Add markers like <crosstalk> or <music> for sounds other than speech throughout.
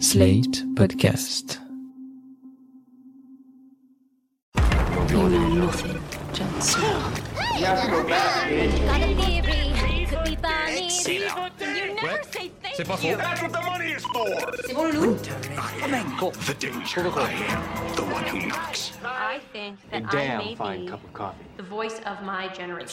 Slate Podcast. You know nothing, Jon Snow. Got a theory, could be Barney. You never say thank you. That's what the money is for! The danger. I am the one who knocks. I think that A I damn may fine be cup of coffee. the voice of my generation.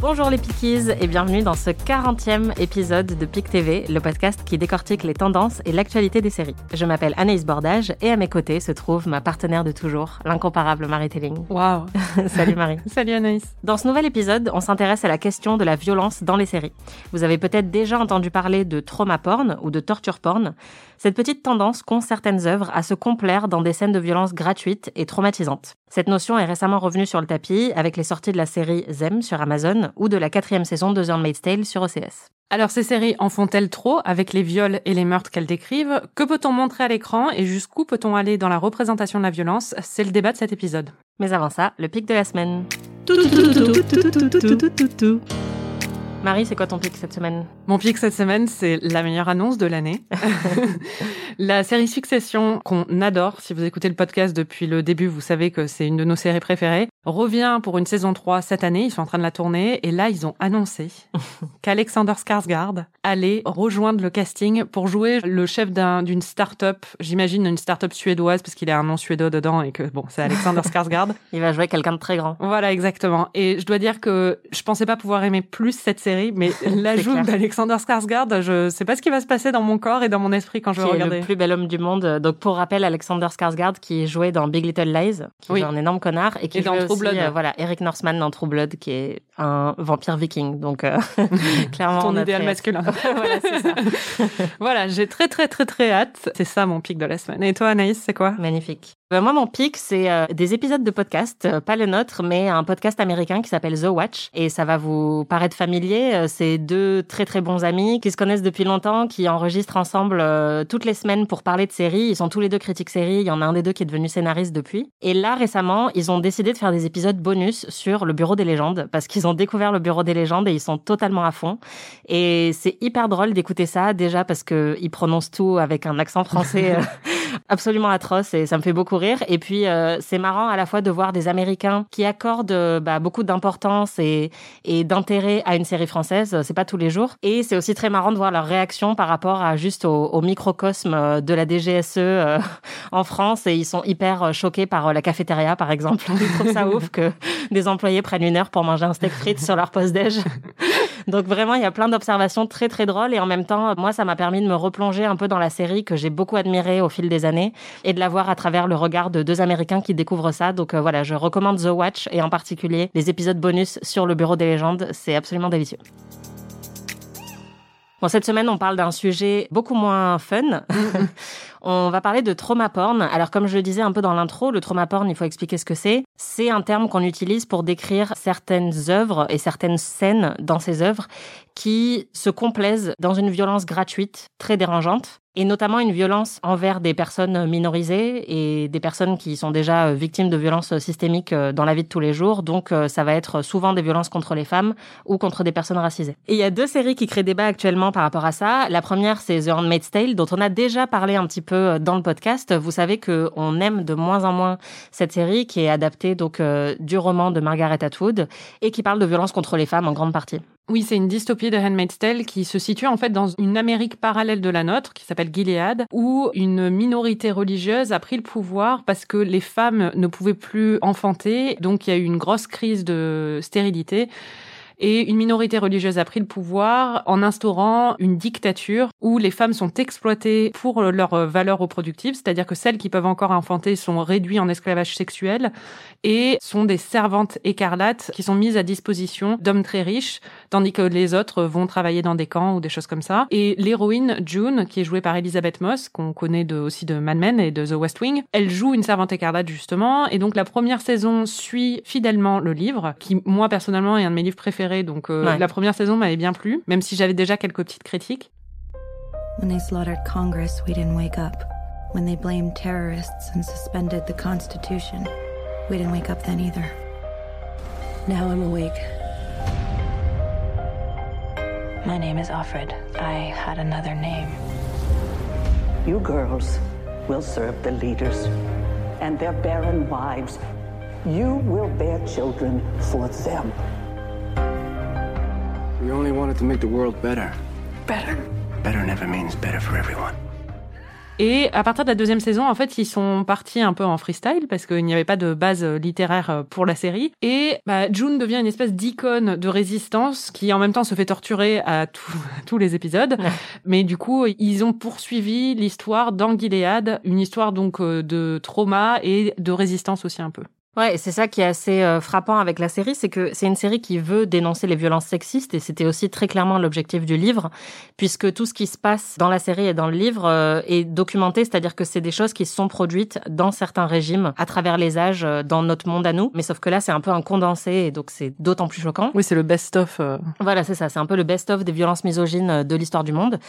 Bonjour les Pickies et bienvenue dans ce 40e épisode de Pic TV, le podcast qui décortique les tendances et l'actualité des séries. Je m'appelle Anaïs Bordage et à mes côtés se trouve ma partenaire de toujours, l'incomparable Marie Telling. Waouh <laughs> Salut Marie. <laughs> Salut Anaïs Dans ce nouvel épisode, on s'intéresse à la question de la violence dans les séries. Vous avez peut-être déjà entendu parler de trauma porn ou de torture porn. Cette petite tendance qu'ont certaines œuvres à se complaire dans des scènes de violence gratuites et traumatisantes. Cette notion est récemment revenue sur le tapis avec les sorties de la série Zem sur Amazon ou de la quatrième saison de The Handmaid's Tale sur OCS. Alors ces séries en font-elles trop avec les viols et les meurtres qu'elles décrivent Que peut-on montrer à l'écran et jusqu'où peut-on aller dans la représentation de la violence C'est le débat de cet épisode. Mais avant ça, le pic de la semaine. Marie, c'est quoi ton pic cette semaine? Mon pic cette semaine, c'est la meilleure annonce de l'année. <laughs> la série Succession, qu'on adore, si vous écoutez le podcast depuis le début, vous savez que c'est une de nos séries préférées, revient pour une saison 3 cette année, ils sont en train de la tourner, et là, ils ont annoncé <laughs> qu'Alexander Skarsgård allait rejoindre le casting pour jouer le chef d'un- d'une start-up, j'imagine une start-up suédoise, parce qu'il a un nom suédois dedans, et que, bon, c'est Alexander Skarsgård. <laughs> Il va jouer quelqu'un de très grand. Voilà, exactement. Et je dois dire que je pensais pas pouvoir aimer plus cette série, mais <laughs> l'ajout d'Alexander Skarsgård, je sais pas ce qui va se passer dans mon corps et dans mon esprit quand je vais est regarder. le plus bel homme du monde. Donc pour rappel, Alexander Skarsgård qui jouait dans Big Little Lies, qui Oui. est un énorme connard et qui Et dans True aussi, Blood. euh, voilà, Eric Northman dans True Blood qui est un vampire viking. Donc euh, <laughs> <laughs> clairement Ton idéal masculin. voilà, c'est ça. voilà, j'ai très très très très hâte. C'est ça mon pic de la semaine. Et toi Anaïs, c'est quoi? Magnifique. Ben, moi, mon pic, c'est euh, des épisodes de podcast, euh, pas le nôtre, mais un podcast américain qui s'appelle The Watch. Et ça va vous paraître familier. Euh, C'est deux très très bons amis qui se connaissent depuis longtemps, qui enregistrent ensemble euh, toutes les semaines pour parler de séries. Ils sont tous les deux critiques séries. Il y en a un des deux qui est devenu scénariste depuis. Et là, récemment, ils ont décidé de faire des épisodes bonus sur le Bureau des légendes parce qu'ils ont découvert le Bureau des légendes et ils sont totalement à fond. Et c'est hyper drôle d'écouter ça déjà parce que ils prononcent tout avec un accent français <laughs> euh, absolument atroce et ça me fait beaucoup rire. Et puis euh, c'est marrant à la fois de voir des Américains qui accordent euh, bah, beaucoup d'importance et, et d'intérêt à une série française. C'est pas tous les jours. Et c'est aussi très marrant de voir leur réaction par rapport à juste au, au microcosme euh, de la DGSE euh, <laughs> en France et ils sont hyper euh, choqués par euh, la cafétéria par exemple. <laughs> Ils trouvent ça ouf que des employés prennent une heure pour manger un steak frites sur leur pause déj. <laughs> <laughs> Donc vraiment, il y a plein d'observations très très drôles et en même temps, moi, ça m'a permis de me replonger un peu dans la série que j'ai beaucoup admirée au fil des années et de la voir à travers le regard de deux Américains qui découvrent ça. Donc euh, voilà, je recommande The Watch et en particulier les épisodes bonus sur le Bureau des légendes. C'est absolument délicieux. Bon, cette semaine, on parle d'un sujet beaucoup moins fun. <laughs> on va parler de trauma porn. Alors, comme je le disais un peu dans l'intro, le trauma porn, il faut expliquer ce que c'est. C'est un terme qu'on utilise pour décrire certaines œuvres et certaines scènes dans ces œuvres qui se complaisent dans une violence gratuite, très dérangeante, et notamment une violence envers des personnes minorisées et des personnes qui sont déjà euh, victimes de violences systémiques euh, dans la vie de tous les jours. Donc, euh, ça va être souvent des violences contre les femmes ou contre des personnes racisées. Et il y a deux séries qui créent débat actuellement par rapport à ça. La première, c'est The Handmaid's Tale, dont on a déjà parlé un petit peu euh, dans le podcast. Vous savez que on aime de moins en moins cette série qui est adaptée donc euh, du roman de Margaret Atwood et qui parle de violences contre les femmes en grande partie. Oui, c'est une dystopie de Handmaid's Tale qui se situe en fait dans une Amérique parallèle de la nôtre, qui s'appelle Gilead, où une minorité religieuse a pris le pouvoir parce que les femmes ne pouvaient plus enfanter, donc il y a eu une grosse crise de stérilité. Et une minorité religieuse a pris le pouvoir en instaurant une dictature où les femmes sont exploitées pour leurs valeurs reproductives, c'est-à-dire que celles qui peuvent encore enfanter sont réduites en esclavage sexuel et sont des servantes écarlates qui sont mises à disposition d'hommes très riches, tandis que les autres vont travailler dans des camps ou des choses comme ça. Et l'héroïne June, qui est jouée par Elizabeth Moss, qu'on connaît aussi de Mad Men et de The West Wing, elle joue une servante écarlate justement. Et donc la première saison suit fidèlement le livre, qui moi personnellement est un de mes livres préférés. Donc euh, Ouais. la première saison m'avait bien plu, même si j'avais déjà quelques petites critiques. When they slaughtered Congress, we didn't wake up. When they blamed terrorists and suspended the Constitution, we didn't wake up then either. Now I'm awake. My name is Offred. I had another name. You girls will serve the leaders and their barren wives. You will bear children for them. We only wanted to make the world better. Better? Better never means better for everyone. Et à partir de la deuxième saison, en fait, ils sont partis un peu en freestyle parce qu'il n'y avait pas de base littéraire pour la série. Et bah, June devient une espèce d'icône de résistance qui en même temps se fait torturer à tout, <laughs> tous les épisodes. Mais du coup, ils ont poursuivi l'histoire dans Gilead, une histoire donc euh, de trauma et de résistance aussi un peu. Ouais, et c'est ça qui est assez euh, frappant avec la série, c'est que c'est une série qui veut dénoncer les violences sexistes et c'était aussi très clairement l'objectif du livre, puisque tout ce qui se passe dans la série et dans le livre euh, est documenté, c'est-à-dire que c'est des choses qui sont produites dans certains régimes, à travers les âges, euh, dans notre monde à nous. Mais sauf que là, c'est un peu un condensé et donc c'est d'autant plus choquant. Oui, c'est le best-of. Voilà, c'est ça, c'est un peu le best-of des violences misogynes de l'histoire du monde.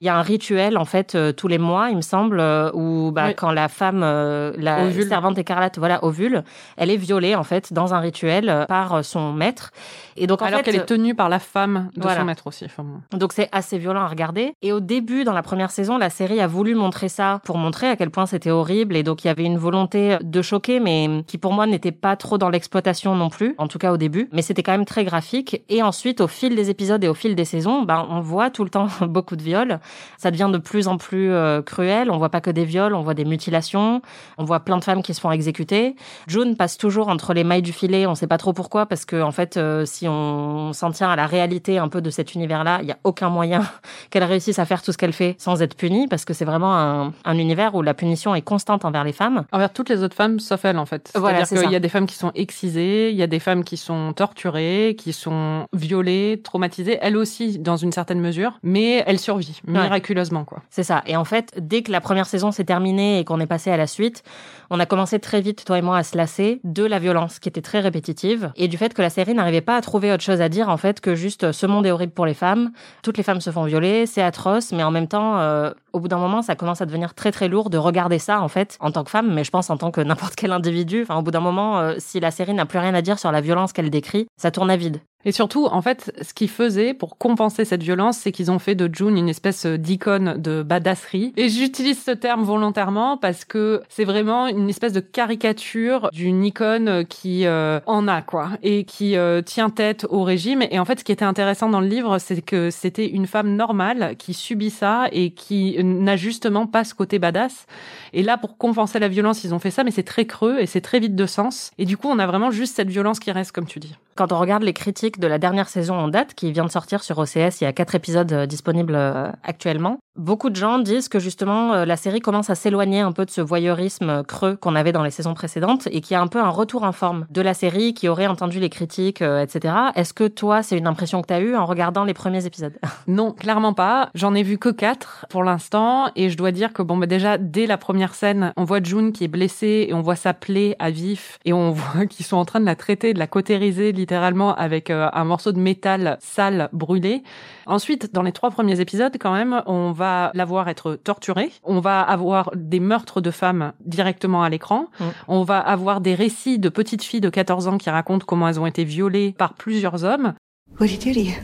Il y a un rituel, en fait, tous les mois, il me semble, où bah, Oui. quand la femme, la Ovule. servante écarlate, voilà, ovule, elle est violée en fait dans un rituel euh, par son maître. Et donc en Alors qu'elle est tenue par la femme de Voilà. son maître aussi. Enfin, donc c'est assez violent à regarder. Et au début, dans la première saison, la série a voulu montrer ça pour montrer à quel point c'était horrible. Et donc il y avait une volonté de choquer, mais qui pour moi n'était pas trop dans l'exploitation non plus, en tout cas au début. Mais c'était quand même très graphique. Et ensuite, au fil des épisodes et au fil des saisons, ben on voit tout le temps <laughs> beaucoup de viols. Ça devient de plus en plus euh, cruel. On voit pas que des viols, on voit des mutilations, on voit plein de femmes qui se font exécuter. June passe toujours entre les mailles du filet. On sait pas trop pourquoi, parce que en fait, euh, si on s'en tient à la réalité un peu de cet univers-là, il y a aucun moyen <laughs> qu'elle réussisse à faire tout ce qu'elle fait sans être punie, parce que c'est vraiment un, un univers où la punition est constante envers les femmes. Envers toutes les autres femmes, sauf elle, en fait. Voilà, C'est-à-dire c'est qu'il y a des femmes qui sont excisées, il y a des femmes qui sont torturées, qui sont violées, traumatisées, elle aussi, dans une certaine mesure, mais elle survit, miraculeusement, quoi. C'est ça. Et en fait, dès que la première saison s'est terminée et qu'on est passé à la suite, on a commencé très vite, toi et moi, à se lasser de la violence qui était très répétitive et du fait que la série n'arrivait pas à trouver autre chose à dire, en fait, que juste euh, ce monde est horrible pour les femmes, toutes les femmes se font violer, c'est atroce, mais en même temps, euh, au bout d'un moment, ça commence à devenir très très lourd de regarder ça, en fait, en tant que femme, mais je pense en tant que <laughs> n'importe quel individu. Enfin, au bout d'un moment, euh, si la série n'a plus rien à dire sur la violence qu'elle décrit, ça tourne à vide. Et surtout, en fait, ce qu'ils faisaient pour compenser cette violence, c'est qu'ils ont fait de June une espèce d'icône de badasserie. Et j'utilise ce terme volontairement parce que c'est vraiment une espèce de caricature d'une icône qui euh, en a, quoi, et qui euh, tient tête au régime. Et en fait, ce qui était intéressant dans le livre, c'est que c'était une femme normale qui subit ça et qui n'a justement pas ce côté badass. Et là, pour compenser la violence, ils ont fait ça, mais c'est très creux et c'est très vide de sens. Et du coup, on a vraiment juste cette violence qui reste, comme tu dis. Quand on regarde les critiques de la dernière saison en date, qui vient de sortir sur OCS, il y a quatre épisodes euh, disponibles euh, actuellement, beaucoup de gens disent que justement euh, la série commence à s'éloigner un peu de ce voyeurisme creux qu'on avait dans les saisons précédentes et qu'il y a un peu un retour en forme de la série qui aurait entendu les critiques, etc. Est-ce que toi, c'est une impression que tu as eue en regardant les premiers épisodes? <laughs> Non, clairement pas. J'en ai vu que quatre pour l'instant et je dois dire que bon bah déjà dès la première scène, on voit June qui est blessée et on voit sa plaie à vif et on <laughs> voit qu'ils sont en train de la traiter, de la cautériser littéralement avec un morceau de métal sale brûlé. Ensuite, dans les trois premiers épisodes quand même, on va la voir être torturée, on va avoir des meurtres de femmes directement à l'écran, Mm. on va avoir des récits de petites filles de 14 ans qui racontent comment elles ont été violées par plusieurs hommes. What did he do to you?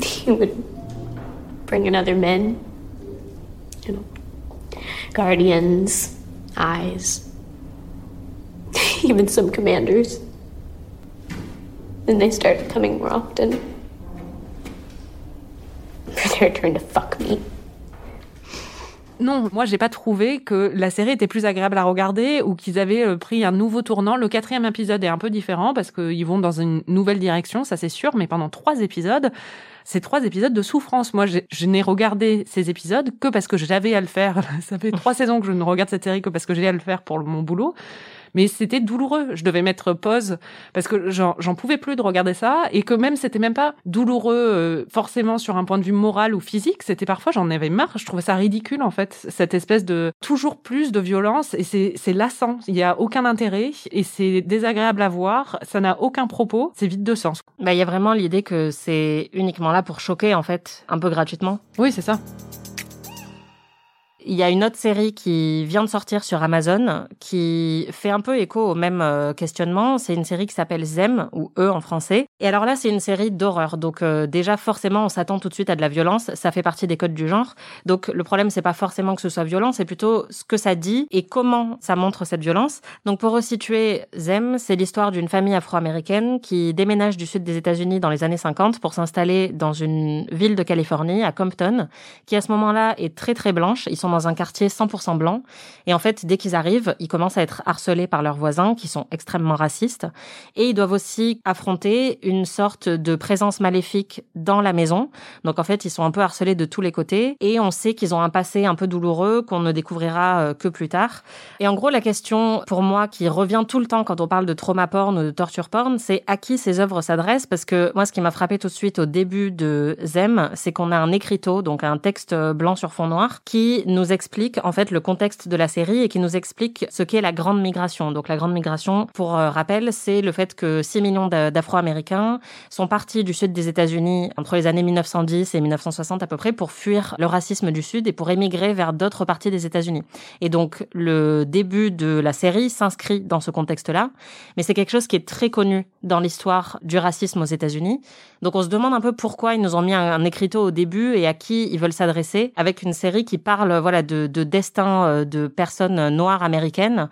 He would bring in other men, you know, guardians, eyes, <laughs> even some commanders. Then they started coming more often. Their turn to fuck me. Non, moi j'ai pas trouvé que la série était plus agréable à regarder ou qu'ils avaient euh, pris un nouveau tournant. Le quatrième épisode est un peu différent parce qu'ils vont dans une nouvelle direction, ça c'est sûr, mais pendant trois épisodes, c'est trois épisodes de souffrance. Moi, je n'ai regardé ces épisodes que parce que j'avais à le faire. <laughs> Ça fait trois saisons que je ne regarde cette série que parce que j'ai à le faire pour mon boulot. Mais c'était douloureux. Je devais mettre pause parce que j'en pouvais plus de regarder ça et que même c'était même pas douloureux euh, forcément sur un point de vue moral ou physique. C'était parfois j'en avais marre. Je trouvais ça ridicule en fait cette espèce de toujours plus de violence et c'est c'est lassant. Il y a aucun intérêt et c'est désagréable à voir. Ça n'a aucun propos. C'est vide de sens. Bah, il y a vraiment l'idée que c'est uniquement là pour choquer, en fait, un peu gratuitement. Oui, c'est ça. Il y a une autre série qui vient de sortir sur Amazon qui fait un peu écho au même euh, questionnement. C'est une série qui s'appelle Zem ou E en français. Et alors là, c'est une série d'horreur. Donc euh, déjà forcément, on s'attend tout de suite à de la violence. Ça fait partie des codes du genre. Donc le problème, c'est pas forcément que ce soit violent, c'est plutôt ce que ça dit et comment ça montre cette violence. Donc pour resituer Zem, c'est l'histoire d'une famille afro-américaine qui déménage du sud des États-Unis dans les années 50 pour s'installer dans une ville de Californie, à Compton, qui à ce moment-là est très très blanche. Ils sont dans un quartier 100% blanc. Et en fait, dès qu'ils arrivent, ils commencent à être harcelés par leurs voisins qui sont extrêmement racistes. Et ils doivent aussi affronter une sorte de présence maléfique dans la maison. Donc en fait, ils sont un peu harcelés de tous les côtés. Et on sait qu'ils ont un passé un peu douloureux qu'on ne découvrira euh, que plus tard. Et en gros, la question pour moi qui revient tout le temps quand on parle de trauma porn ou de torture porn, c'est à qui ces œuvres s'adressent? Parce que moi, ce qui m'a frappé tout de suite au début de Zem, c'est qu'on a un écriteau, donc un texte blanc sur fond noir, qui nous explique en fait le contexte de la série et qui nous explique ce qu'est la grande migration. Donc la grande migration, pour euh, rappel, c'est le fait que 6 millions d'Afro-Américains sont partis du sud des États-Unis entre les années 1910 et 1960 à peu près pour fuir le racisme du sud et pour émigrer vers d'autres parties des États-Unis. Et donc le début de la série s'inscrit dans ce contexte-là, mais c'est quelque chose qui est très connu dans l'histoire du racisme aux États-Unis. Donc on se demande un peu pourquoi ils nous ont mis un, écriteau au début et à qui ils veulent s'adresser avec une série qui parle voilà de, de destin euh, de personnes noires américaines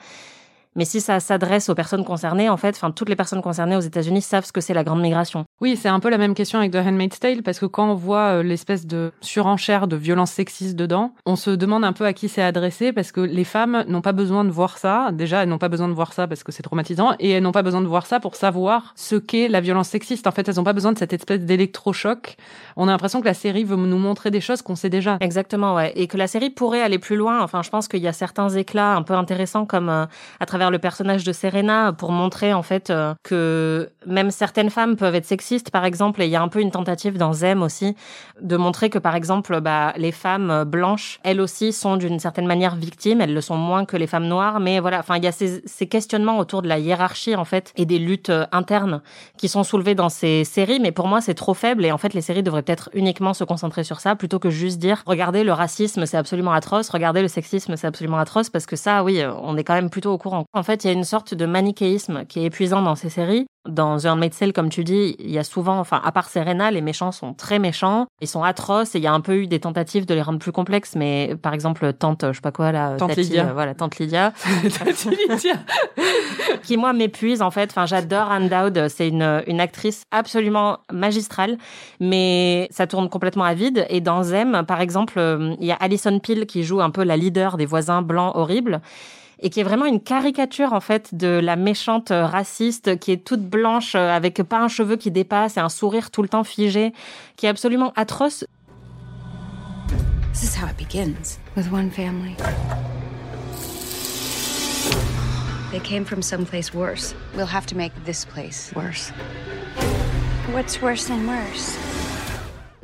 mais si ça s'adresse aux personnes concernées, en fait, enfin, toutes les personnes concernées aux États-Unis savent ce que c'est la grande migration. Oui, c'est un peu la même question avec The Handmaid's Tale, parce que quand on voit euh, l'espèce de surenchère de violence sexiste dedans, on se demande un peu à qui c'est adressé, parce que les femmes n'ont pas besoin de voir ça. Déjà, elles n'ont pas besoin de voir ça parce que c'est traumatisant, et elles n'ont pas besoin de voir ça pour savoir ce qu'est la violence sexiste. En fait, elles n'ont pas besoin de cette espèce d'électrochoc. On a l'impression que la série veut nous montrer des choses qu'on sait déjà. Exactement, ouais. Et que la série pourrait aller plus loin. Enfin, je pense qu'il y a certains éclats un peu intéressants, comme euh, à travers le personnage de Serena pour montrer en fait euh, que même certaines femmes peuvent être sexistes par exemple et il y a un peu une tentative dans Zem aussi de montrer que par exemple bah, les femmes blanches elles aussi sont d'une certaine manière victimes. Elles le sont moins que les femmes noires. Mais voilà enfin il y a ces, ces questionnements autour de la hiérarchie en fait et des luttes euh, internes qui sont soulevées dans ces séries. Mais pour moi c'est trop faible. Et en fait les séries devraient peut-être uniquement se concentrer sur ça plutôt que juste dire regardez le racisme c'est absolument atroce. Regardez le sexisme c'est absolument atroce. Parce que ça oui on est quand même plutôt au courant en fait il y a une sorte de manichéisme qui est épuisant dans ces séries. Dans un Handmaid's Tale, comme tu dis, il y a souvent, enfin, à part Serena, les méchants sont très méchants, ils sont atroces, et il y a un peu eu des tentatives de les rendre plus complexes, mais par exemple, tante, je sais pas quoi, là, tante Lydia. Euh, voilà, tante Lydia. <laughs> tante <laughs> Lydia. qui, moi, m'épuise, en fait. Enfin, j'adore Anne Dowd, c'est une, une actrice absolument magistrale, mais ça tourne complètement à vide. Et dans Zem, par exemple, euh, il y a Alison Peel qui joue un peu la leader des voisins blancs horribles et qui est vraiment une caricature en fait de la méchante raciste qui est toute blanche avec pas un cheveu qui dépasse et un sourire tout le temps figé, qui est absolument atroce. This is how it begins with one family. They came from someplace worse. We'll have to make this place worse. What's worse than worse?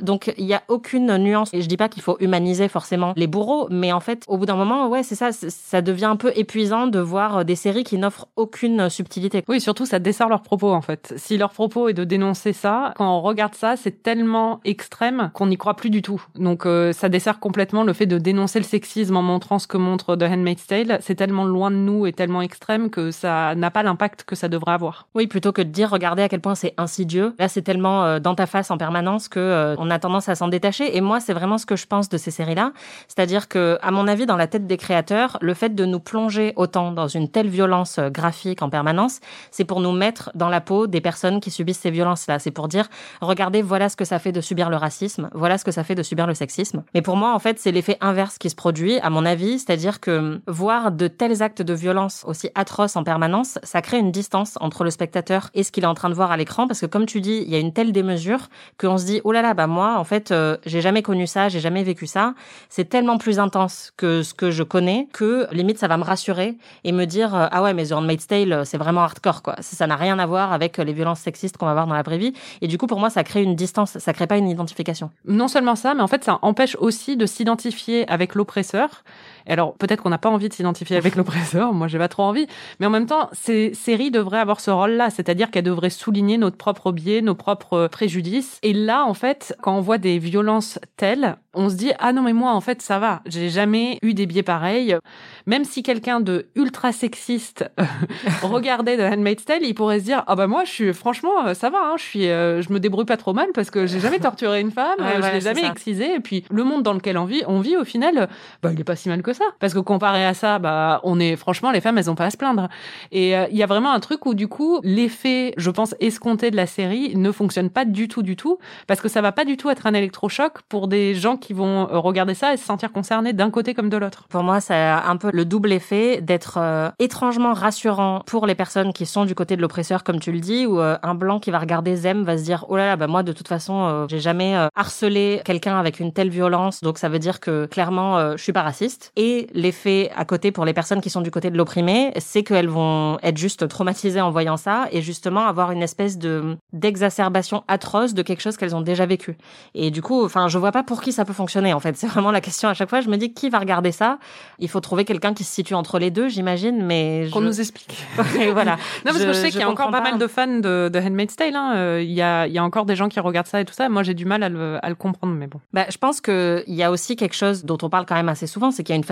Donc il y a aucune nuance. Et je dis pas qu'il faut humaniser forcément les bourreaux, mais en fait, au bout d'un moment, ouais, c'est ça, ça devient un peu épuisant de voir des séries qui n'offrent aucune subtilité. Oui, surtout ça dessert leur propos en fait. Si leur propos est de dénoncer ça, quand on regarde ça, c'est tellement extrême qu'on n'y croit plus du tout. Donc euh, ça dessert complètement le fait de dénoncer le sexisme en montrant ce que montre The Handmaid's Tale. C'est tellement loin de nous et tellement extrême que ça n'a pas l'impact que ça devrait avoir. Oui, plutôt que de dire regardez à quel point c'est insidieux. Là, c'est tellement euh, dans ta face en permanence que euh, on a tendance à s'en détacher. Et moi, c'est vraiment ce que je pense de ces séries-là. C'est-à-dire que, à mon avis, dans la tête des créateurs, le fait de nous plonger autant dans une telle violence euh, graphique en permanence, c'est pour nous mettre dans la peau des personnes qui subissent ces violences-là. C'est pour dire, regardez, voilà ce que ça fait de subir le racisme, voilà ce que ça fait de subir le sexisme. Mais pour moi, en fait, c'est l'effet inverse qui se produit, à mon avis. C'est-à-dire que voir de tels actes de violence aussi atroces en permanence, ça crée une distance entre le spectateur et ce qu'il est en train de voir à l'écran. Parce que, comme tu dis, il y a une telle démesure qu'on se dit, oh là là, bah moi, en fait, euh, j'ai jamais connu ça, j'ai jamais vécu ça. C'est tellement plus intense que ce que je connais que limite ça va me rassurer et me dire euh, ah ouais mais The Handmaid's Tale euh, c'est vraiment hardcore quoi. Ça n'a rien à voir avec les violences sexistes qu'on va voir dans la vraie vie. Et du coup pour moi ça crée une distance, ça crée pas une identification. Non seulement ça, mais en fait ça empêche aussi de s'identifier avec l'oppresseur Et alors, peut-être qu'on n'a pas envie de s'identifier avec <laughs> l'oppresseur. Moi, j'ai pas trop envie. Mais en même temps, ces séries devraient avoir ce rôle-là. C'est-à-dire qu'elles devraient souligner notre propre biais, nos propres préjudices. Et là, en fait, quand on voit des violences telles, on se dit, ah non, mais moi, en fait, ça va. J'ai jamais eu des biais pareils. Même si quelqu'un de ultra sexiste <laughs> regardait The Handmaid's Tale, il pourrait se dire, ah bah moi, je suis, franchement, ça va, hein, je suis, euh, je me débrouille pas trop mal parce que j'ai jamais torturé une femme, Ouais, je l'ai c'est jamais ça. excisée. Et puis, le monde dans lequel on vit, on vit, au final, bah, il est pas si mal que ça. Parce que comparé à ça, bah, on est, franchement, les femmes, elles ont pas à se plaindre. Et euh, il y a vraiment un truc où, du coup, l'effet, je pense, escompté de la série ne fonctionne pas du tout, du tout, parce que ça va pas du tout être un électrochoc pour des gens qui vont euh, regarder ça et se sentir concernés d'un côté comme de l'autre. Pour moi, a un peu le double effet d'être euh, étrangement rassurant pour les personnes qui sont du côté de l'oppresseur, comme tu le dis, euh, un blanc qui va regarder Zem va se dire oh là là, bah moi de toute façon, j'ai jamais harcelé quelqu'un avec une telle violence, donc ça veut dire que clairement, je suis pas raciste. Et l'effet à côté pour les personnes qui sont du côté de l'opprimé, c'est qu'elles vont être juste traumatisées en voyant ça et justement avoir une espèce de d'exacerbation atroce de quelque chose qu'elles ont déjà vécu. Et du coup, enfin, je vois pas pour qui ça peut fonctionner. En fait, c'est vraiment la question à chaque fois. Je me dis qui va regarder ça? Il faut trouver quelqu'un qui se situe entre les deux, j'imagine. Mais Qu'on je- nous explique. <laughs> Voilà. <laughs> Non, parce que je sais qu'il y a encore pas, mal de fans de, de Handmaid's Tale. hein. Euh, Il y, a, il y a encore des gens qui regardent ça et tout ça. Moi, j'ai du mal à le, à le comprendre, mais bon. Bah, je pense qu'il y a aussi quelque chose dont on parle quand même assez souvent, c'est qu'il y a une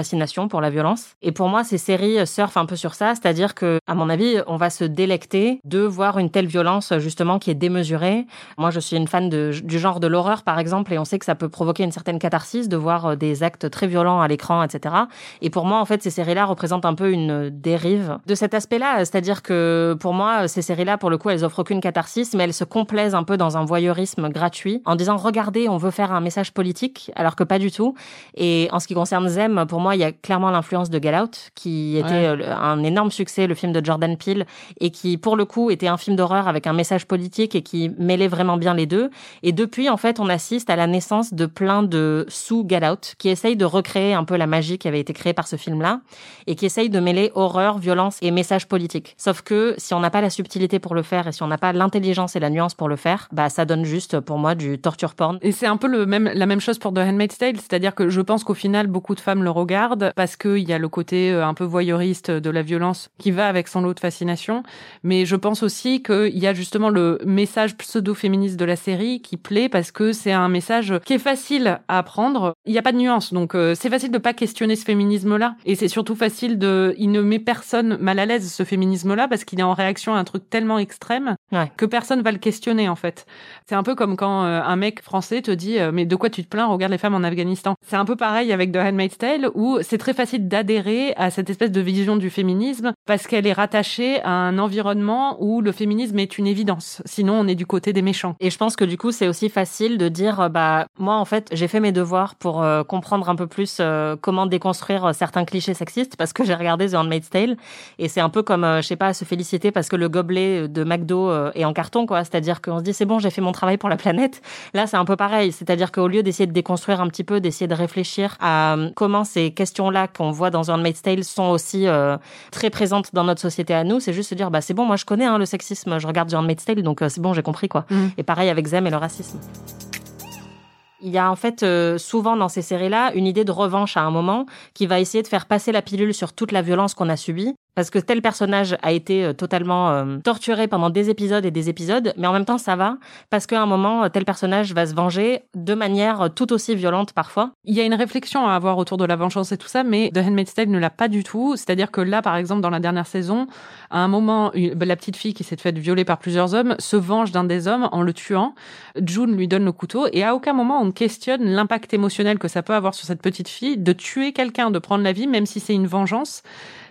pour la violence. Et pour moi, ces séries surfent un peu sur ça, c'est-à-dire que, à mon avis, on va se délecter de voir une telle violence justement qui est démesurée. Moi, je suis une fan du genre de l'horreur, par exemple, et on sait que ça peut provoquer une certaine catharsis de voir euh, des actes très violents à l'écran, etc. Et pour moi, en fait, ces séries-là représentent un peu une dérive de cet aspect-là, c'est-à-dire que pour moi, ces séries-là, pour le coup, elles offrent aucune catharsis, mais elles se complaisent un peu dans un voyeurisme gratuit en disant regardez, on veut faire un message politique, alors que pas du tout. Et en ce qui concerne Zem, pour moi, il y a clairement l'influence de Get Out, qui était Ouais. euh, un énorme succès, le film de Jordan Peele, et qui, pour le coup, était un film d'horreur avec un message politique et qui mêlait vraiment bien les deux. Et depuis, en fait, on assiste à la naissance de plein de sous-Get Out qui essayent de recréer un peu la magie qui avait été créée par ce film-là et qui essayent de mêler horreur, violence et message politique. Sauf que si on n'a pas la subtilité pour le faire et si on n'a pas l'intelligence et la nuance pour le faire, bah ça donne juste pour moi du torture porn. Et c'est un peu le même, la même chose pour The Handmaid's Tale, c'est-à-dire que je pense qu'au final, beaucoup de femmes le regardent parce qu'il y a le côté euh, un peu voyeuriste de la violence qui va avec son lot de fascination. Mais je pense aussi qu'il y a justement le message pseudo-féministe de la série qui plaît parce que c'est un message qui est facile à apprendre. Il n'y a pas de nuance, donc euh, c'est facile de pas questionner ce féminisme-là. Et c'est surtout facile de... Il ne met personne mal à l'aise, ce féminisme-là, parce qu'il est en réaction à un truc tellement extrême Ouais. que personne va le questionner, en fait. C'est un peu comme quand euh, un mec français te dit mais de quoi tu te plains? Regarde les femmes en Afghanistan. C'est un peu pareil avec The Handmaid's Tale où c'est très facile d'adhérer à cette espèce de vision du féminisme parce qu'elle est rattachée à un environnement où le féminisme est une évidence. Sinon on est du côté des méchants. Et je pense que du coup, c'est aussi facile de dire, euh, bah, moi, en fait, j'ai fait mes devoirs pour euh, comprendre un peu plus euh, comment déconstruire certains clichés sexistes parce que <laughs> j'ai regardé The Handmaid's Tale. Et c'est un peu comme, euh, je sais pas, se féliciter parce que le gobelet de McDo est en carton, quoi. C'est-à-dire qu'on se dit, c'est bon, j'ai fait mon travail pour la planète. Là, c'est un peu pareil. C'est-à-dire qu'au lieu d'essayer de déconstruire un petit peu, d'essayer de réfléchir à comment ces questions-là qu'on voit dans The Handmaid's Tale sont aussi très présentes dans notre société à nous, c'est juste se dire, bah, c'est bon, moi, je connais hein, le sexisme, je regarde The Handmaid's Tale, donc euh, c'est bon, j'ai compris, quoi. Mhm. Et pareil avec Zem et le racisme. Il y a en fait euh, souvent dans ces séries-là une idée de revanche à un moment qui va essayer de faire passer la pilule sur toute la violence qu'on a subie. Parce que tel personnage a été euh, totalement euh, torturé pendant des épisodes et des épisodes, mais en même temps ça va, parce qu'à un moment, euh, tel personnage va se venger de manière tout aussi violente parfois. Il y a une réflexion à avoir autour de la vengeance et tout ça, mais The Handmaid's Tale ne l'a pas du tout. C'est-à-dire que là, par exemple, dans la dernière saison, à un moment, bah, la petite fille qui s'est faite violer par plusieurs hommes se venge d'un des hommes en le tuant. June lui donne le couteau et à aucun moment on ne questionne l'impact émotionnel que ça peut avoir sur cette petite fille de tuer quelqu'un, de prendre la vie, même si c'est une vengeance.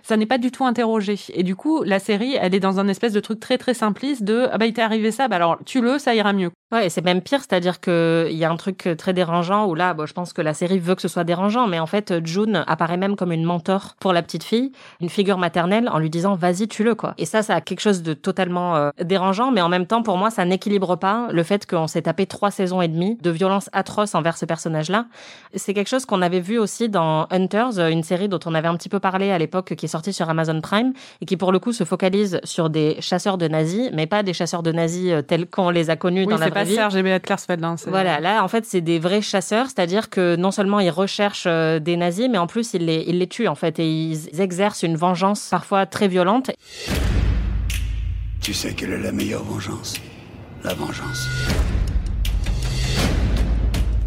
Ça n'est pas du tout interrogé. Et du coup, la série, elle est dans un espèce de truc très très simpliste de ah bah il t'est arrivé ça, bah alors tue-le, ça ira mieux. Ouais, et c'est même pire, c'est-à-dire que il y a un truc très dérangeant où là, bon, je pense que la série veut que ce soit dérangeant, mais en fait, June apparaît même comme une mentor pour la petite fille, une figure maternelle, en lui disant vas-y, tue-le quoi. Et ça, ça a quelque chose de totalement euh, dérangeant, mais en même temps, pour moi, ça n'équilibre pas le fait qu'on s'est tapé trois saisons et demie de violence atroce envers ce personnage-là. C'est quelque chose qu'on avait vu aussi dans Hunters, une série dont on avait un petit peu parlé à l'époque, qui est sortie sur Amazon Prime et qui pour le coup se focalise sur des chasseurs de nazis, mais pas des chasseurs de nazis euh, tels qu'on les a connus Oui, dans la pas vie. Serge et Klarsfeld. Hein, c'est- Voilà, là, en fait, c'est des vrais chasseurs, c'est-à-dire que non seulement ils recherchent euh, des nazis, mais en plus, ils les, ils les tuent, en fait, et ils exercent une vengeance parfois très violente. Tu sais quelle est la meilleure vengeance? La vengeance.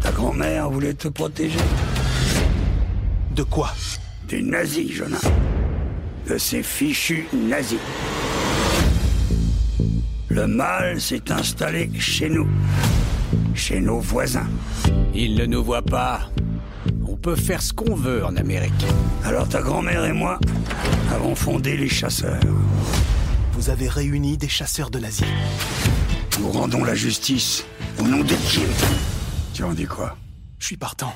Ta grand-mère voulait te protéger De quoi? Des nazis, Jonas. De ces fichus nazis. Le mal s'est installé chez nous. Chez nos voisins. Ils ne nous voient pas. On peut faire ce qu'on veut en Amérique. Alors ta grand-mère et moi avons fondé les chasseurs. Vous avez réuni des chasseurs de nazis. Nous rendons la justice au nom de Kim. Tu en dis quoi? Je suis partant.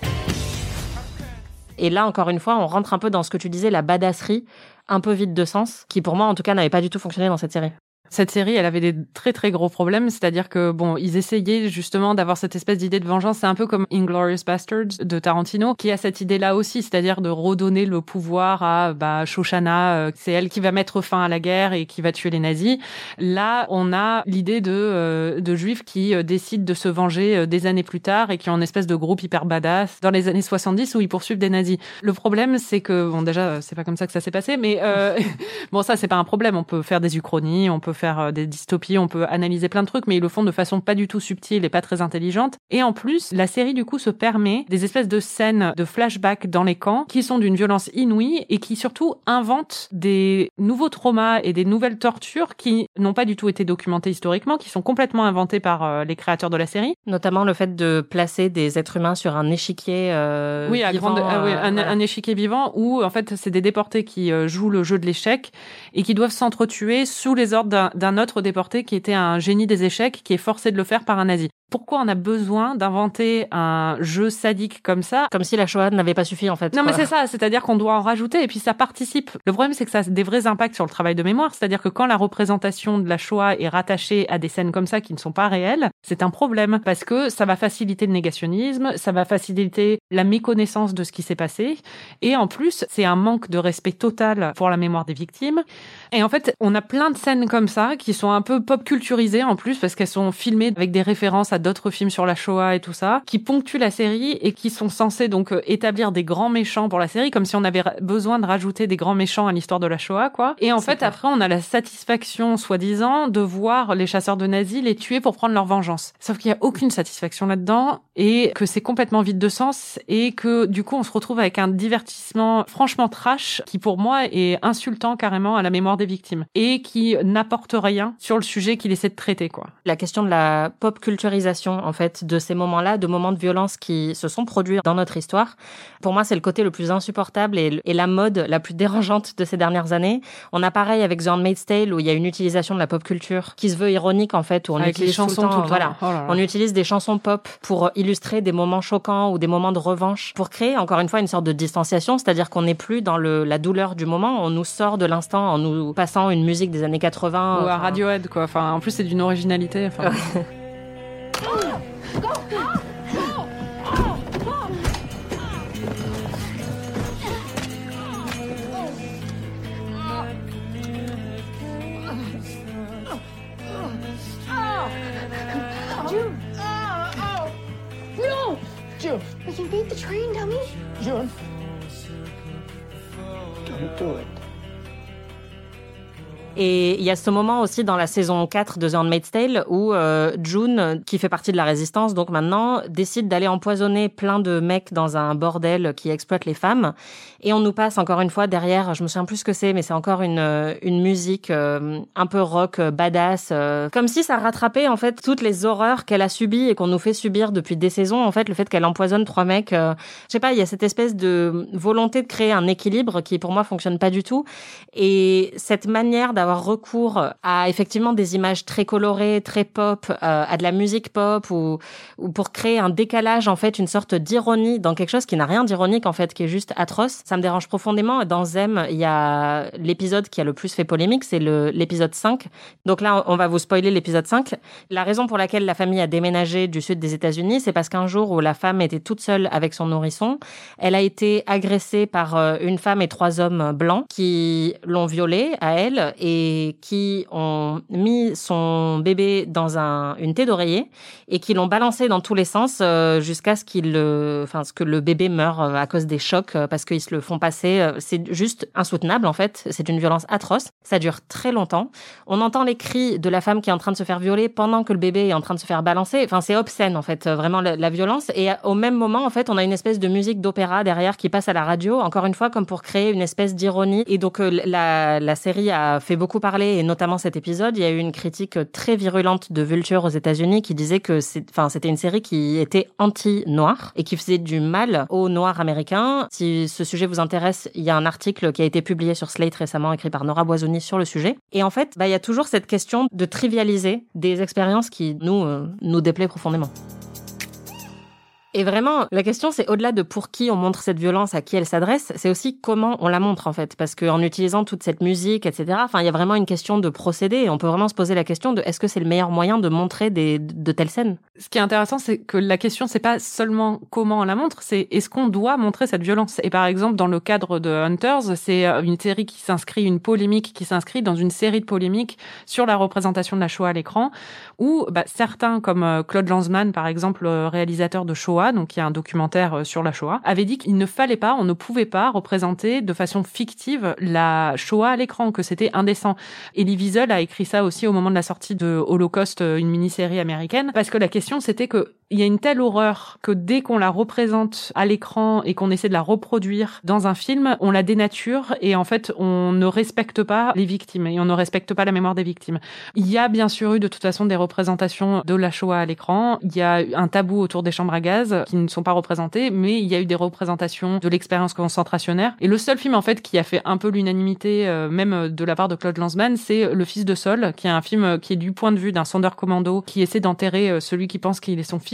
Et là, encore une fois, on rentre un peu dans ce que tu disais, la badasserie, un peu vide de sens, qui pour moi, en tout cas, n'avait pas du tout fonctionné dans cette série. Cette série, elle avait des très très gros problèmes, c'est-à-dire que bon, ils essayaient justement d'avoir cette espèce d'idée de vengeance. C'est un peu comme Inglorious Bastards de Tarantino, qui a cette idée-là aussi, c'est-à-dire de redonner le pouvoir à bah, Shoshana. euh, C'est elle qui va mettre fin à la guerre et qui va tuer les nazis. Là, on a l'idée de euh, de juifs qui euh, décident de se venger euh, des années plus tard et qui ont une espèce de groupe hyper badass dans les années 70 où ils poursuivent des nazis. Le problème, c'est que bon, déjà, c'est pas comme ça que ça s'est passé, mais euh, <laughs> bon, ça c'est pas un problème. On peut faire des uchronies, on peut faire euh, des dystopies, on peut analyser plein de trucs, mais ils le font de façon pas du tout subtile et pas très intelligente. Et en plus, la série du coup se permet des espèces de scènes de flashback dans les camps qui sont d'une violence inouïe et qui surtout inventent des nouveaux traumas et des nouvelles tortures qui n'ont pas du tout été documentées historiquement, qui sont complètement inventées par euh, les créateurs de la série. Notamment le fait de placer des êtres humains sur un échiquier. euh, Oui, à vivant, grande, ah oui, un, voilà. un échiquier vivant où en fait c'est des déportés qui jouent le jeu de l'échec et qui doivent s'entretuer sous les ordres d'un- autre déporté qui était un génie des échecs qui est forcé de le faire par un nazi. Pourquoi on a besoin d'inventer un jeu sadique comme ça? Comme si la Shoah n'avait pas suffi, en fait. non, mais c'est ça, c'est-à-dire qu'on doit en rajouter et puis ça participe. Le problème, c'est que ça a des vrais impacts sur le travail de mémoire, c'est-à-dire que quand la représentation de la Shoah est rattachée à des scènes comme ça qui ne sont pas réelles, c'est un problème parce que ça va faciliter le négationnisme, ça va faciliter la méconnaissance de ce qui s'est passé et en plus, c'est un manque de respect total pour la mémoire des victimes. Et en fait, on a plein de scènes comme ça qui sont un peu pop culturisées en plus parce qu'elles sont filmées avec des références à d'autres films sur la Shoah et tout ça, qui ponctuent la série et qui sont censés donc euh, établir des grands méchants pour la série, comme si on avait besoin de rajouter des grands méchants à l'histoire de la Shoah, quoi. Et en fait, clair. après, on a la satisfaction, soi-disant, de voir les chasseurs de nazis les tuer pour prendre leur vengeance. Sauf qu'il y a aucune satisfaction là-dedans et que c'est complètement vide de sens et que du coup, on se retrouve avec un divertissement franchement trash qui, pour moi, est insultant carrément à la mémoire des victimes et qui n'apporte rien sur le sujet qu'il essaie de traiter, quoi. la question de la pop culturisation en fait de ces moments-là, de moments de violence qui se sont produits dans notre histoire. Pour moi, c'est le côté le plus insupportable et, et la mode la plus dérangeante de ces dernières années. On a pareil avec The Handmaid's Tale où il y a une utilisation de la pop culture qui se veut ironique en fait, où on avec les utilise chansons tout le temps, tout le temps. voilà. Oh là là. On utilise des chansons pop pour illustrer des moments choquants ou des moments de revanche, pour créer encore une fois une sorte de distanciation, c'est-à-dire qu'on n'est plus dans le, la douleur du moment, on nous sort de l'instant en nous passant une musique des années 80. Ou à enfin, Radiohead, quoi. Enfin, en plus, c'est d'une originalité. Enfin, <laughs> June! No! June! We can beat the train, dummy! June! Don't do it. Et il y a ce moment aussi dans la saison 4 de The Handmaid's Tale où euh, June, qui fait partie de la résistance, donc maintenant, décide d'aller empoisonner plein de mecs dans un bordel qui exploite les femmes. Et on nous passe encore une fois derrière, je me souviens plus ce que c'est, mais c'est encore une, euh, une musique euh, un peu rock, euh, badass, euh, comme si ça rattrapait en fait toutes les horreurs qu'elle a subies et qu'on nous fait subir depuis des saisons. En fait, le fait qu'elle empoisonne trois mecs, euh, je sais pas, il y a cette espèce de volonté de créer un équilibre qui pour moi fonctionne pas du tout. Et cette manière d'avoir recours à effectivement des images très colorées, très pop, euh, à de la musique pop ou, ou pour créer un décalage en fait, une sorte d'ironie dans quelque chose qui n'a rien d'ironique en fait, qui est juste atroce. Ça me dérange profondément. Dans Zem, il y a l'épisode qui a le plus fait polémique, c'est l'épisode 5. Donc là, on va vous spoiler l'épisode 5. La raison pour laquelle la famille a déménagé du sud des États-Unis, c'est parce qu'un jour où la femme était toute seule avec son nourrisson, elle a été agressée par euh, une femme et trois hommes blancs qui l'ont violée à elle et et qui ont mis son bébé dans un, une thé d'oreiller et qui l'ont balancé dans tous les sens euh, jusqu'à ce qu'il, enfin, ce que le bébé meure euh, à cause des chocs euh, parce qu'ils se le font passer. C'est juste insoutenable en fait. C'est une violence atroce. Ça dure très longtemps. On entend les cris de la femme qui est en train de se faire violer pendant que le bébé est en train de se faire balancer. Enfin, c'est obscène en fait, vraiment la, la violence. Et au même moment, en fait, on a une espèce de musique d'opéra derrière qui passe à la radio. Encore une fois, comme pour créer une espèce d'ironie. Et donc la, la série a fait beaucoup parler, et notamment cet épisode. Il y a eu une critique très virulente de Vulture aux États-Unis qui disait que c'était une série qui était anti-noir et qui faisait du mal aux noirs américains. Si ce sujet vous intéresse, il y a un article qui a été publié sur Slate récemment, écrit par Nora Boisoni sur le sujet. Et en fait, bah, il y a toujours cette question de trivialiser des expériences qui nous, euh, nous déplaient profondément. Et vraiment, la question, c'est au-delà de pour qui on montre cette violence, à qui elle s'adresse, c'est aussi comment on la montre, en fait. Parce qu'en utilisant toute cette musique, etc., enfin, il y a vraiment une question de procédé. On peut vraiment se poser la question de est-ce que c'est le meilleur moyen de montrer de telles scènes? Ce qui est intéressant, c'est que la question, c'est pas seulement comment on la montre, c'est est-ce qu'on doit montrer cette violence? Et par exemple, dans le cadre de Hunters, c'est euh, une série qui s'inscrit, une polémique qui s'inscrit dans une série de polémiques sur la représentation de la Shoah à l'écran, où bah, certains, comme euh, Claude Lanzmann, par exemple, réalisateur de Shoah, donc il y a un documentaire euh, sur la Shoah, avait dit qu'il ne fallait pas, on ne pouvait pas représenter de façon fictive la Shoah à l'écran, que c'était indécent. Elie Wiesel a écrit ça aussi au moment de la sortie de Holocaust, euh, une mini-série américaine, parce que la question c'était que il y a une telle horreur que dès qu'on la représente à l'écran et qu'on essaie de la reproduire dans un film, on la dénature et en fait on ne respecte pas les victimes et on ne respecte pas la mémoire des victimes. Il y a bien sûr eu de toute façon des représentations de la Shoah à l'écran. Il y a un tabou autour des chambres à gaz qui ne sont pas représentées, mais il y a eu des représentations de l'expérience concentrationnaire. Et le seul film en fait qui a fait un peu l'unanimité, euh, même de la part de Claude Lanzmann, c'est Le Fils de Sol, qui est un film qui est du point de vue d'un sondeur commando qui essaie d'enterrer euh, celui qui pense qu'il est son fils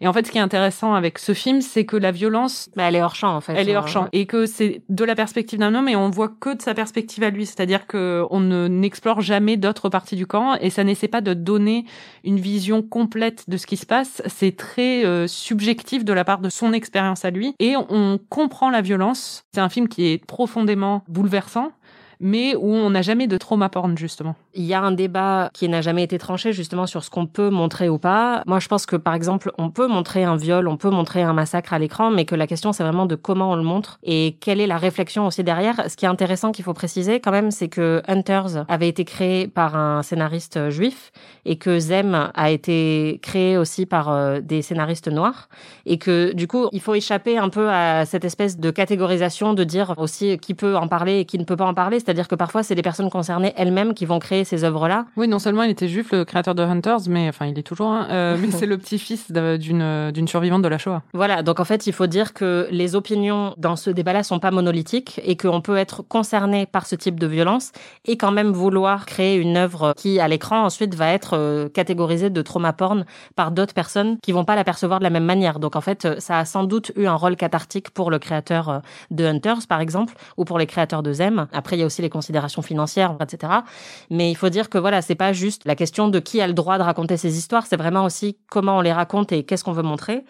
et en fait, ce qui est intéressant avec ce film, c'est que la violence, bah, elle est hors champ en fait. Elle est hors champ et que c'est de la perspective d'un homme et on voit que de sa perspective à lui, c'est-à-dire que on ne n'explore jamais d'autres parties du camp et ça n'essaie pas de donner une vision complète de ce qui se passe. C'est très euh, subjectif de la part de son expérience à lui et on comprend la violence. C'est un film qui est profondément bouleversant mais où on n'a jamais de trauma porn, justement. Il y a un débat qui n'a jamais été tranché, justement, sur ce qu'on peut montrer ou pas. Moi, je pense que, par exemple, on peut montrer un viol, on peut montrer un massacre à l'écran, mais que la question, c'est vraiment de comment on le montre et quelle est la réflexion aussi derrière. Ce qui est intéressant qu'il faut préciser, quand même, c'est que Hunters avait été créé par un scénariste juif et que Zem a été créé aussi par euh, des scénaristes noirs et que, du coup, il faut échapper un peu à cette espèce de catégorisation de dire aussi qui peut en parler et qui ne peut pas en parler c'est-à-dire que parfois c'est les personnes concernées elles-mêmes qui vont créer ces œuvres-là. Oui, non seulement il était juif, le créateur de Hunters, mais enfin il est toujours, euh, <laughs> mais c'est le petit-fils d'une d'une survivante de la Shoah. Voilà, donc en fait il faut dire que les opinions dans ce débat-là sont pas monolithiques et qu'on peut être concerné par ce type de violence et quand même vouloir créer une œuvre qui à l'écran ensuite va être euh, catégorisée de trauma porn par d'autres personnes qui vont pas la percevoir de la même manière. Donc en fait ça a sans doute eu un rôle cathartique pour le créateur euh, de Hunters par exemple ou pour les créateurs de Zem. Après il y a aussi les considérations financières, etc. Mais il faut dire que voilà, c'est pas juste la question de qui a le droit de raconter ces histoires, c'est vraiment aussi comment on les raconte et qu'est-ce qu'on veut montrer.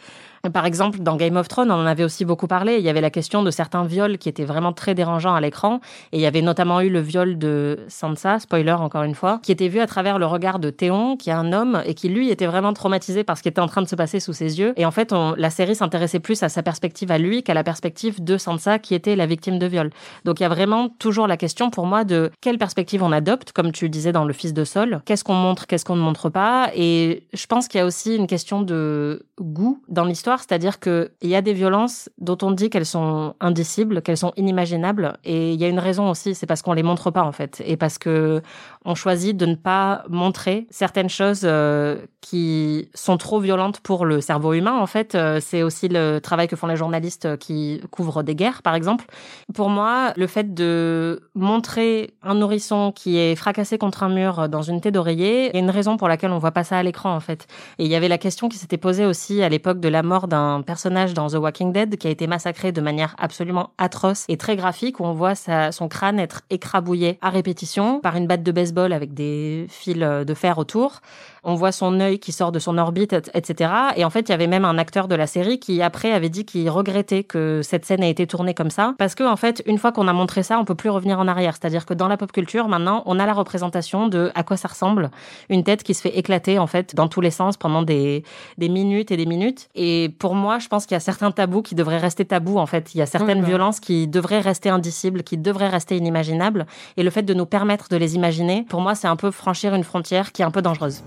Par exemple, dans Game of Thrones, on en avait aussi beaucoup parlé. Il y avait la question de certains viols qui étaient vraiment très dérangeants à l'écran. Et il y avait notamment eu le viol de Sansa, spoiler encore une fois, qui était vu à travers le regard de Théon, qui est un homme et qui lui était vraiment traumatisé par ce qui était en train de se passer sous ses yeux. Et en fait, la série s'intéressait plus à sa perspective à lui qu'à la perspective de Sansa, qui était la victime de viol. Donc il y a vraiment toujours la question pour moi de quelle perspective on adopte, comme tu disais dans Le Fils de Sol. Qu'est-ce qu'on montre, qu'est-ce qu'on ne montre pas? Et je pense qu'il y a aussi une question de goût dans l'histoire c'est-à-dire qu'il y a des violences dont on dit qu'elles sont indicibles, qu'elles sont inimaginables, et il y a une raison aussi, c'est parce qu'on les montre pas en fait, et parce que on choisit de ne pas montrer certaines choses euh, qui sont trop violentes pour le cerveau humain. En fait, euh, c'est aussi le travail que font les journalistes qui couvrent des guerres, par exemple. Pour moi, le fait de montrer un nourrisson qui est fracassé contre un mur dans une thé d'oreiller, il y a une raison pour laquelle on voit pas ça à l'écran en fait. Et il y avait la question qui s'était posée aussi à l'époque de la mort d'un personnage dans The Walking Dead qui a été massacré de manière absolument atroce et très graphique où on voit son crâne être écrabouillé à répétition par une batte de baseball avec des fils de fer autour on voit son œil qui sort de son orbite, etc. Et en fait, il y avait même un acteur de la série qui après avait dit qu'il regrettait que cette scène ait été tournée comme ça, parce que en fait, une fois qu'on a montré ça, on peut plus revenir en arrière. C'est-à-dire que dans la pop culture, maintenant, on a la représentation de à quoi ça ressemble, une tête qui se fait éclater en fait dans tous les sens pendant des, des minutes et des minutes. Et pour moi, je pense qu'il y a certains tabous qui devraient rester tabous en fait. Il y a certaines violences qui devraient rester indicibles, qui devraient rester inimaginables. Et le fait de nous permettre de les imaginer, pour moi, c'est un peu franchir une frontière qui est un peu dangereuse.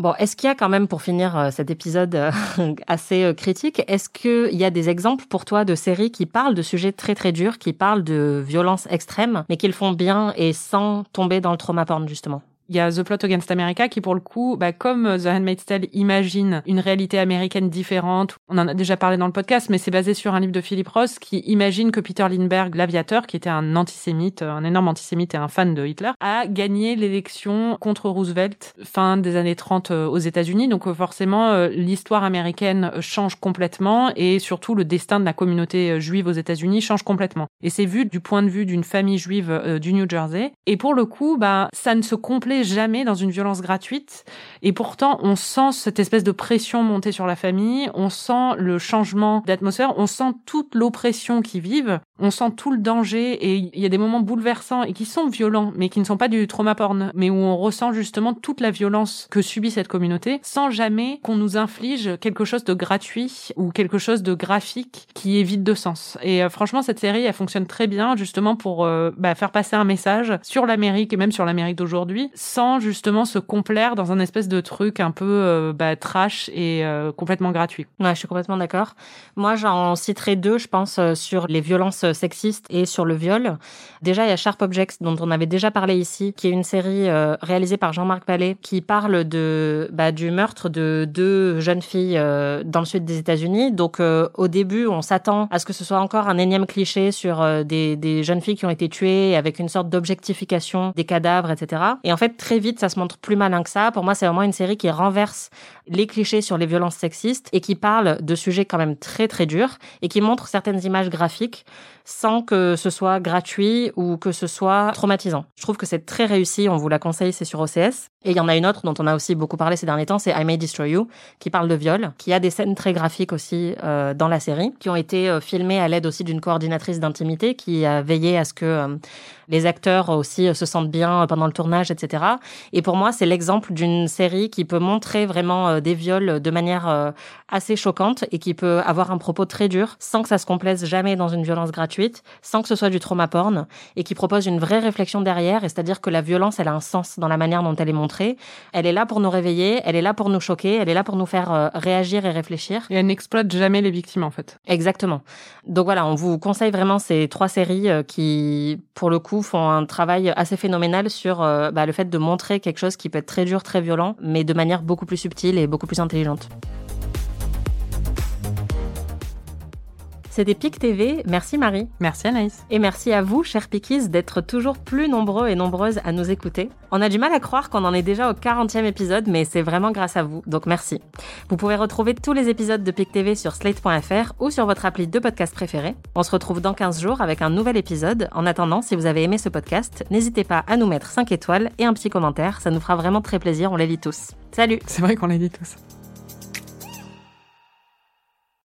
Bon, est-ce qu'il y a quand même, pour finir euh, cet épisode euh, <laughs> assez euh, critique, est-ce qu'il y a des exemples pour toi de séries qui parlent de sujets très très durs, qui parlent de violences extrêmes, mais qui le font bien et sans tomber dans le trauma porn, justement? Il y a The Plot Against America qui, pour le coup, bah, comme euh, The Handmaid's Tale imagine une réalité américaine différente, on en a déjà parlé dans le podcast, mais c'est basé sur un livre de Philip Ross qui imagine que Peter Lindbergh, l'aviateur, qui était un antisémite, un énorme antisémite et un fan de Hitler, a gagné l'élection contre Roosevelt fin des années 30 euh, aux États-Unis. Donc euh, forcément, l'histoire américaine change complètement et surtout le destin de la communauté juive aux États-Unis change complètement. Et c'est vu du point de vue d'une famille juive du New Jersey. Et pour le coup, bah, ça ne se complète jamais dans une violence gratuite. Et pourtant, on sent cette espèce de pression monter sur la famille, on sent le changement d'atmosphère, on sent toute l'oppression qu'ils vivent, on sent tout le danger et il y a des moments bouleversants et qui sont violents, mais qui ne sont pas du trauma porn, mais où on ressent justement toute la violence que subit cette communauté sans jamais qu'on nous inflige quelque chose de gratuit ou quelque chose de graphique qui est vide de sens. Et euh, franchement, cette série, elle fonctionne très bien justement pour euh, bah, faire passer un message sur l'Amérique et même sur l'Amérique d'aujourd'hui sans justement se complaire dans un espèce de truc un peu euh, bah, trash et complètement gratuit. Ouais, je suis complètement d'accord. Moi, j'en citerai deux, je pense, sur les violences sexistes et sur le viol. Déjà, il y a Sharp Objects, dont on avait déjà parlé ici, qui est une série réalisée par Jean-Marc Palais, qui parle de bah, du meurtre de deux jeunes filles dans le sud des États-Unis. Donc, au début, on s'attend à ce que ce soit encore un énième cliché sur des, des jeunes filles qui ont été tuées avec une sorte d'objectification des cadavres, etc. Et en fait, très vite, ça se montre plus malin que ça. Pour moi, c'est vraiment une série qui renverse les clichés sur les violences sexistes et qui parle de sujets quand même très très durs et qui montre certaines images graphiques sans que ce soit gratuit ou que ce soit traumatisant. Je trouve que c'est très réussi, on vous la conseille, c'est sur OCS. Et il y en a une autre dont on a aussi beaucoup parlé ces derniers temps, c'est I May Destroy You, qui parle de viol, qui a des scènes très graphiques aussi euh, dans la série, qui ont été euh, filmées à l'aide aussi d'une coordinatrice d'intimité qui a veillé à ce que euh, les acteurs aussi se sentent bien pendant le tournage, etc. Et pour moi, c'est l'exemple d'une série qui peut montrer vraiment des viols de manière assez choquante et qui peut avoir un propos très dur sans que ça se complaise jamais dans une violence gratuite, sans que ce soit du trauma porn et qui propose une vraie réflexion derrière, c'est-à-dire que la violence, elle a un sens dans la manière dont elle est montrée. Elle est là pour nous réveiller, elle est là pour nous choquer, elle est là pour nous faire euh, réagir et réfléchir. Et elle n'exploite jamais les victimes en fait. Exactement. Donc voilà, on vous conseille vraiment ces trois séries euh, qui, pour le coup, font un travail assez phénoménal sur euh, bah, le fait de montrer quelque chose qui peut être très dur, très violent, mais de manière beaucoup plus subtile et beaucoup plus intelligente. C'était PIC TV. Merci Marie. Merci Anaïs. Et merci à vous, chers Pickies, d'être toujours plus nombreux et nombreuses à nous écouter. On a du mal à croire qu'on en est déjà au 40e épisode, mais c'est vraiment grâce à vous, donc merci. Vous pouvez retrouver tous les épisodes de PIC TV sur slate.fr ou sur votre appli de podcast préféré. On se retrouve dans 15 jours avec un nouvel épisode. En attendant, si vous avez aimé ce podcast, n'hésitez pas à nous mettre 5 étoiles et un petit commentaire, ça nous fera vraiment très plaisir, on les lit tous. Salut C'est vrai qu'on les lit tous.